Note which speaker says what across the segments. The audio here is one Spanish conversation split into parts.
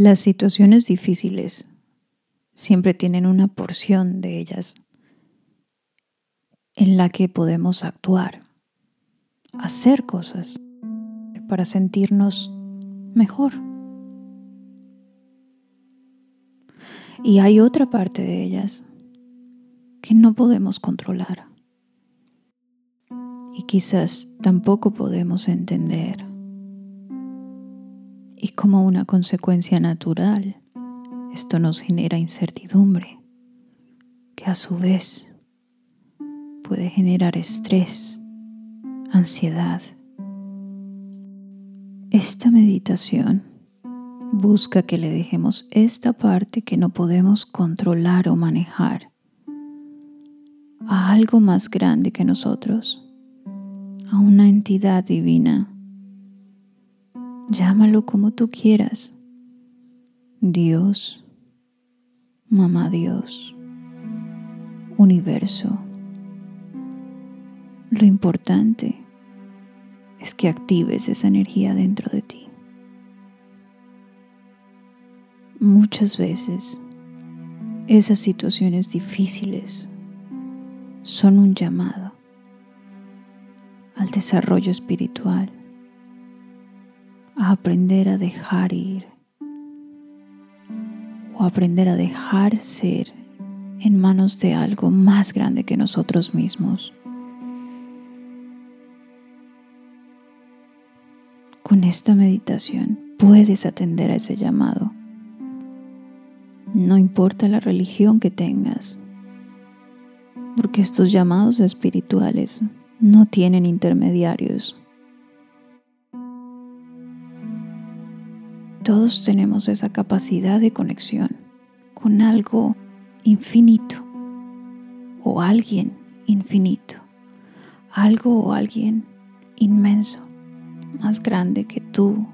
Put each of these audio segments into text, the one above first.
Speaker 1: Las situaciones difíciles siempre tienen una porción de ellas en la que podemos actuar, hacer cosas para sentirnos mejor. Y hay otra parte de ellas que no podemos controlar y quizás tampoco podemos entender. Y como una consecuencia natural, esto nos genera incertidumbre, que a su vez puede generar estrés, ansiedad. Esta meditación busca que le dejemos esta parte que no podemos controlar o manejar a algo más grande que nosotros, a una entidad divina. Llámalo como tú quieras. Dios, Mamá Dios, universo. Lo importante es que actives esa energía dentro de ti. Muchas veces esas situaciones difíciles son un llamado al desarrollo espiritual, a aprender a dejar ir o aprender a dejar ser en manos de algo más grande que nosotros mismos. Con esta meditación puedes atender a ese llamado no importa la religión que tengas, porque estos llamados espirituales no tienen intermediarios. Todos tenemos esa capacidad de conexión con algo infinito o alguien infinito, algo o alguien inmenso, más grande que tú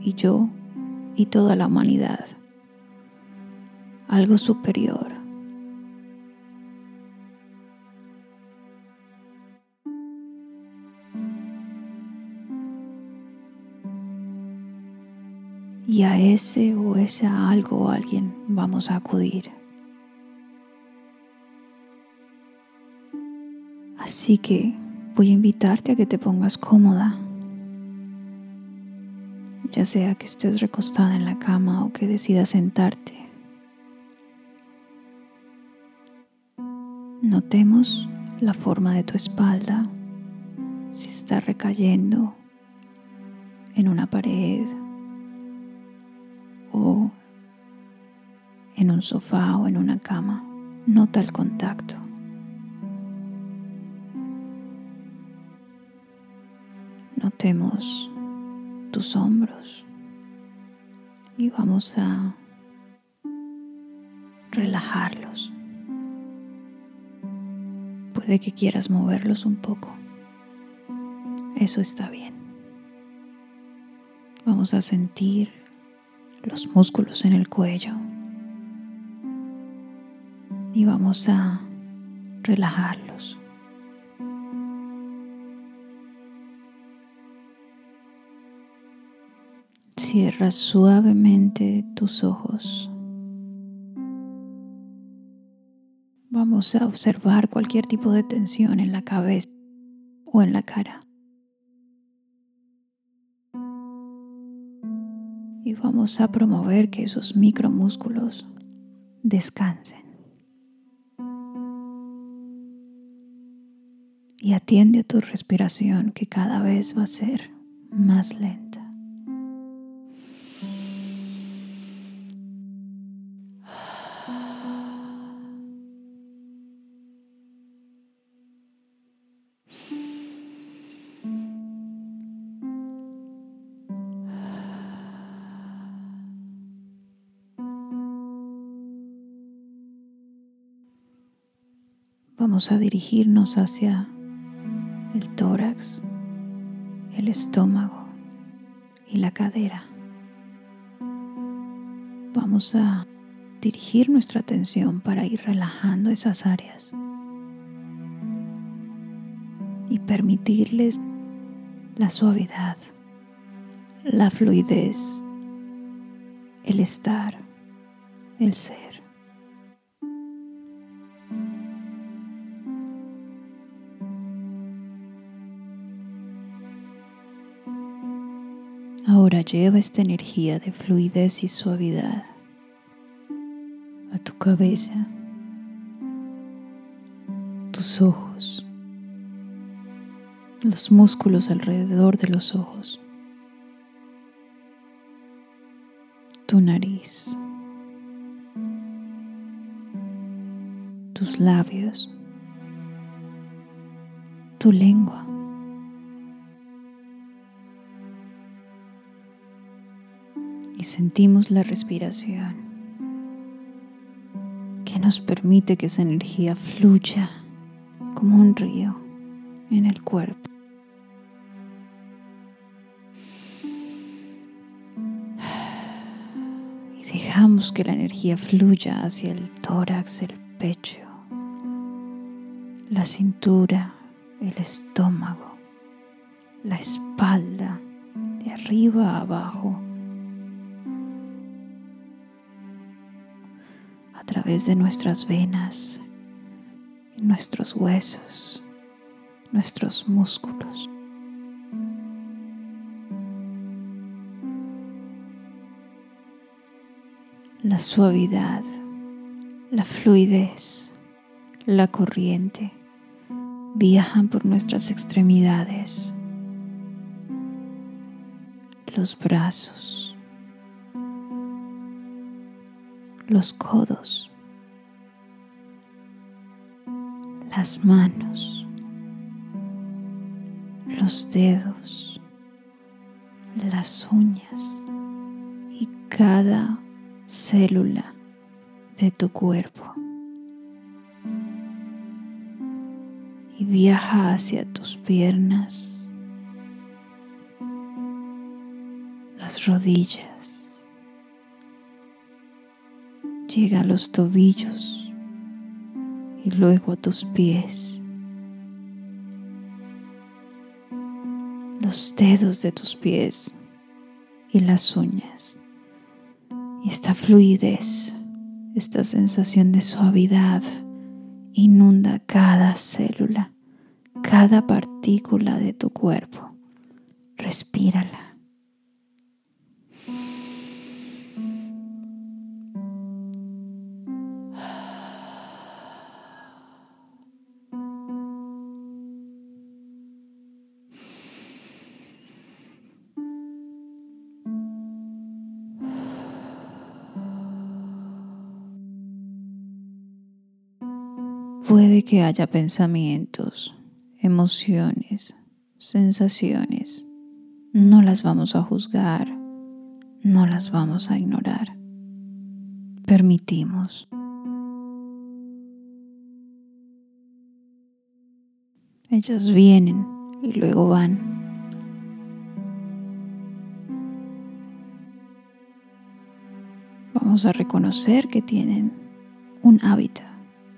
Speaker 1: y yo y toda la humanidad algo superior. Y a ese o esa algo o alguien vamos a acudir. Así que voy a invitarte a que te pongas cómoda, ya sea que estés recostada en la cama o que decidas sentarte. Notemos la forma de tu espalda, si está recayendo en una pared un sofá o en una cama. Nota el contacto. Notemos tus hombros y vamos a relajarlos de que quieras moverlos un poco. Eso está bien. Vamos a sentir los músculos en el cuello y vamos a relajarlos. Cierra suavemente tus ojos. Vamos a observar cualquier tipo de tensión en la cabeza o en la cara. Y vamos a promover que esos micromúsculos descansen. Y atiende a tu respiración que cada vez va a ser más lenta. Vamos a dirigirnos hacia el tórax, el estómago y la cadera. Vamos a dirigir nuestra atención para ir relajando esas áreas y permitirles la suavidad, la fluidez, el estar, el ser. Ahora lleva esta energía de fluidez y suavidad a tu cabeza, tus ojos, los músculos alrededor de los ojos, tu nariz, tus labios, tu lengua. Sentimos la respiración que nos permite que esa energía fluya como un río en el cuerpo. Y dejamos que la energía fluya hacia el tórax, el pecho, la cintura, el estómago, la espalda, de arriba a abajo través de nuestras venas, nuestros huesos, nuestros músculos. La suavidad, la fluidez, la corriente viajan por nuestras extremidades, los brazos, los codos, las manos, los dedos, las uñas y cada célula de tu cuerpo. Y viaja hacia tus piernas, las rodillas, llega a los tobillos y luego a tus pies, los dedos de tus pies y las uñas. Y esta fluidez, esta sensación de suavidad inunda cada célula, cada partícula de tu cuerpo. Respírala. Puede que haya pensamientos, emociones, sensaciones. No las vamos a juzgar, no las vamos a ignorar. Permitimos. Ellas vienen y luego van. Vamos a reconocer que tienen un hábitat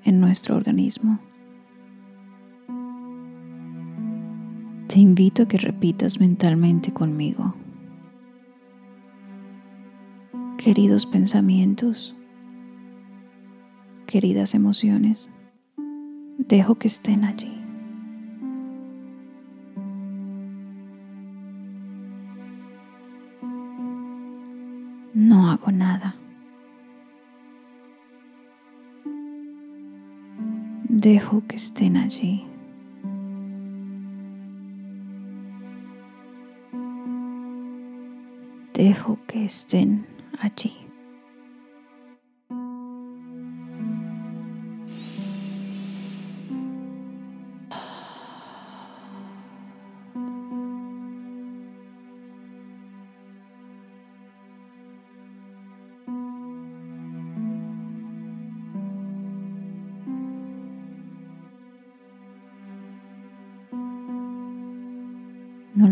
Speaker 1: en nuestro organismo. Te invito a que repitas mentalmente conmigo. Queridos pensamientos, queridas emociones, dejo que estén allí. Dejo que estén allí. Dejo que estén allí.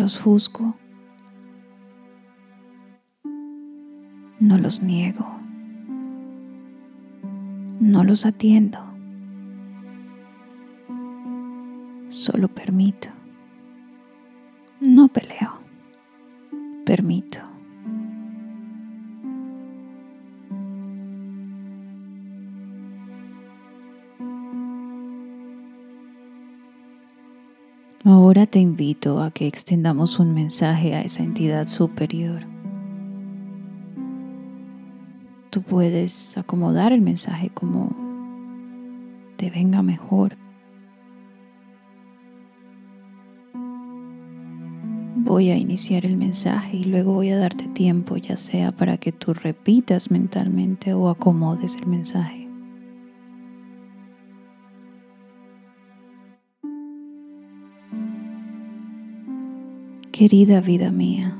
Speaker 1: Los juzgo, no los niego, no los atiendo, solo permito. Te invito a que extendamos un mensaje a esa entidad superior. Tú puedes acomodar el mensaje como te venga mejor. Voy a iniciar el mensaje y luego voy a darte tiempo, ya sea para que tú repitas mentalmente o acomodes el mensaje. Querida vida mía,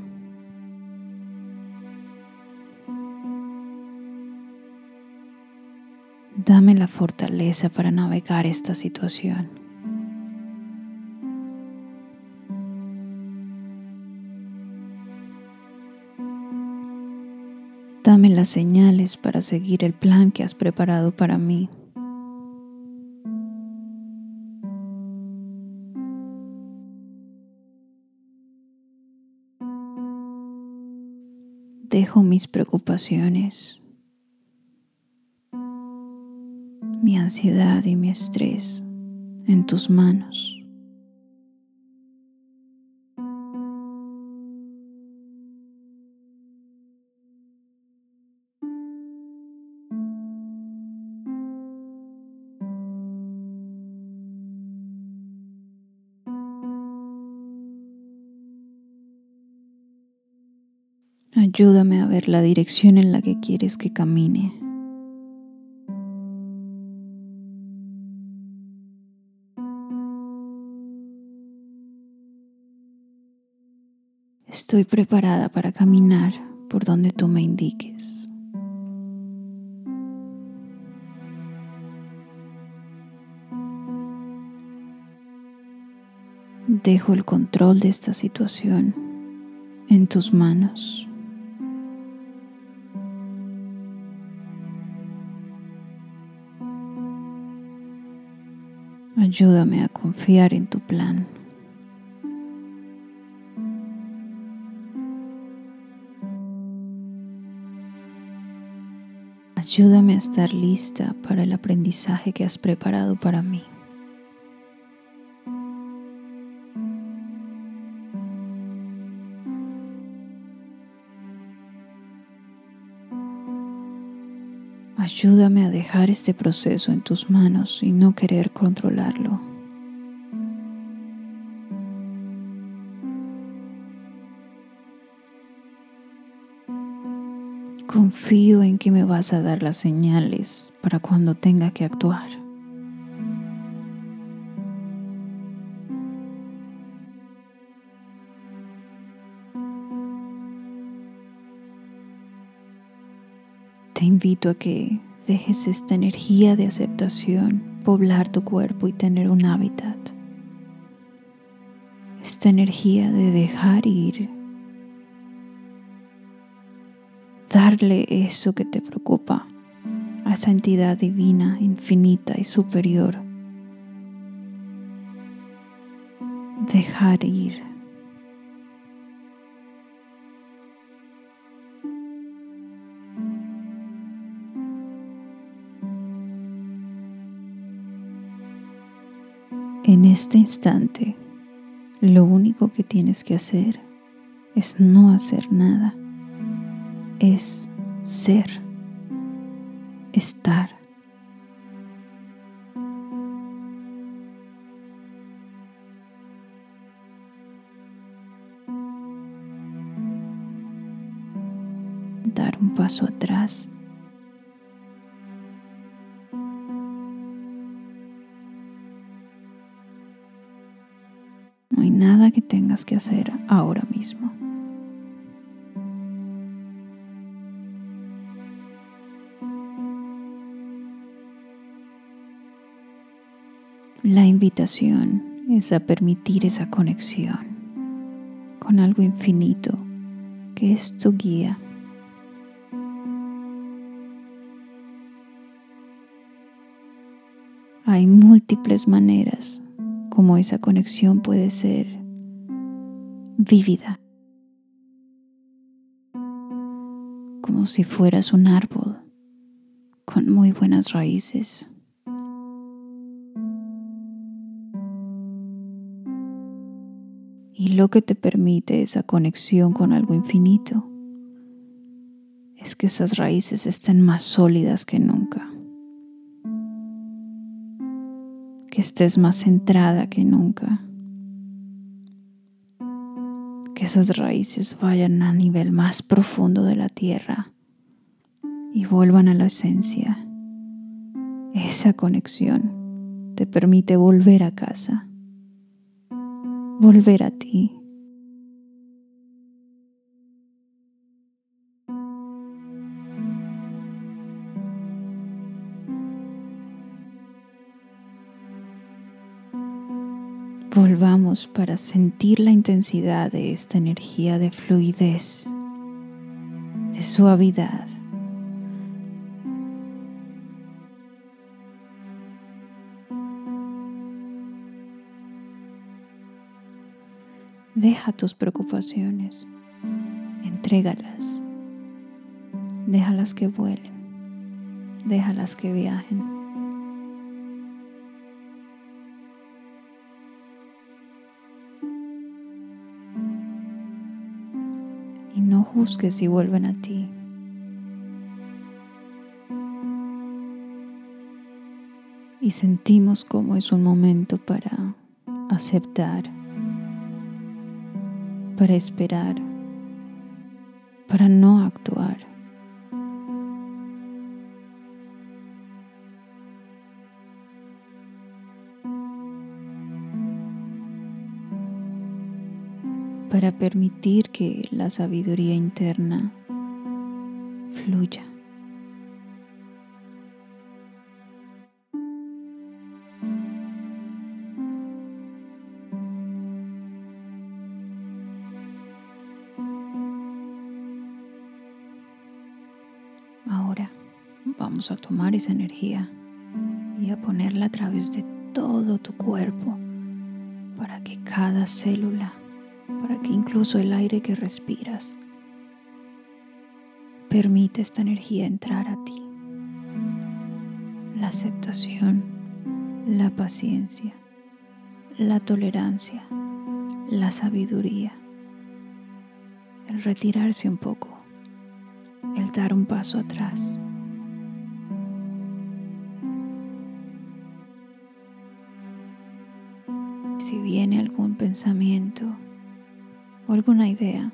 Speaker 1: dame la fortaleza para navegar esta situación. Dame las señales para seguir el plan que has preparado para mí. Mis preocupaciones, mi ansiedad y mi estrés en tus manos. Ayúdame a ver la dirección en la que quieres que camine. Estoy preparada para caminar por donde tú me indiques. Dejo el control de esta situación en tus manos. Ayúdame a confiar en tu plan. Ayúdame a estar lista para el aprendizaje que has preparado para mí. A dejar este proceso en tus manos y no querer controlarlo. Confío en que me vas a dar las señales para cuando tenga que actuar. Te invito a que dejes esta energía de aceptación poblar tu cuerpo y tener un hábitat. Esta energía de dejar ir. Darle eso que te preocupa a esa entidad divina, infinita y superior. Dejar ir. Este instante, lo único que tienes que hacer es no hacer nada, es ser, estar. Dar un paso atrás que hacer ahora mismo. La invitación es a permitir esa conexión con algo infinito que es tu guía. Hay múltiples maneras como esa conexión puede ser vívida, como si fueras un árbol con muy buenas raíces. lo que te permite esa conexión con algo infinito es que esas raíces estén más sólidas que nunca. Que estés más centrada que nunca. Que esas raíces vayan a nivel más profundo de la tierra y vuelvan a la esencia. Esa conexión te permite volver a casa, volver a ti. Volvamos para sentir la intensidad de esta energía de fluidez, de suavidad. Deja tus preocupaciones, entrégalas, déjalas que vuelen, déjalas que viajen. Y no juzgues si vuelven a ti. Y sentimos como es un momento para aceptar para esperar, para no actuar. Para permitir que la sabiduría interna fluya. vamos a tomar esa energía y a ponerla a través de todo tu cuerpo para que cada célula, para que incluso el aire que respiras, permite esta energía entrar a ti. La aceptación, la paciencia, la tolerancia, la sabiduría, el retirarse un poco, el dar un paso atrás. si viene algún pensamiento o alguna idea,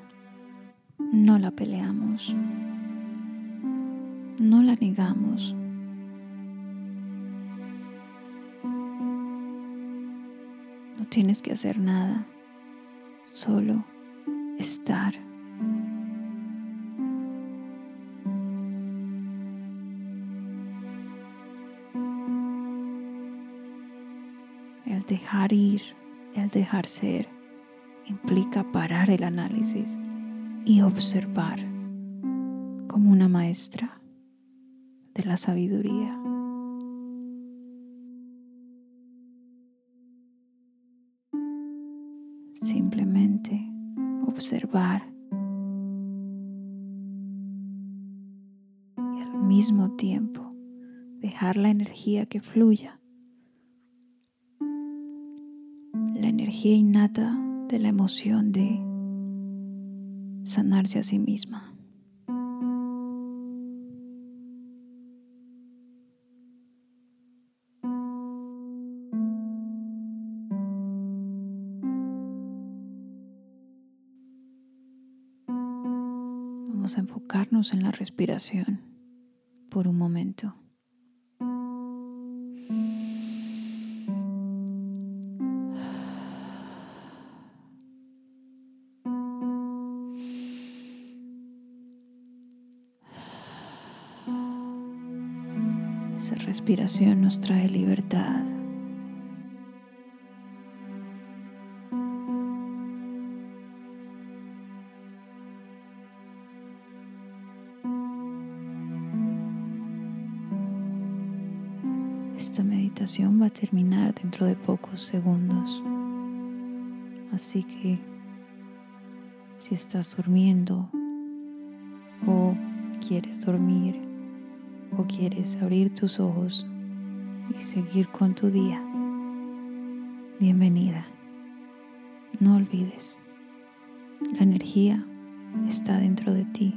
Speaker 1: no la peleamos, no la negamos. No tienes que hacer nada, solo estar. El dejar ir el dejar ser implica parar el análisis y observar como una maestra de la sabiduría. Simplemente observar y al mismo tiempo dejar la energía que fluya energía innata de la emoción de sanarse a sí misma. Vamos a enfocarnos en la respiración por un momento. Esa respiración nos trae libertad. Esta meditación va a terminar dentro de pocos segundos. Así que si estás durmiendo o quieres dormir, o quieres abrir tus ojos y seguir con tu día, bienvenida. No olvides, La energía está dentro de ti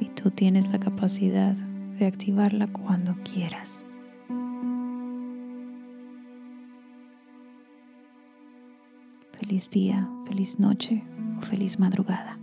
Speaker 1: y tú tienes la capacidad de activarla cuando quieras. Feliz día, feliz noche o feliz madrugada.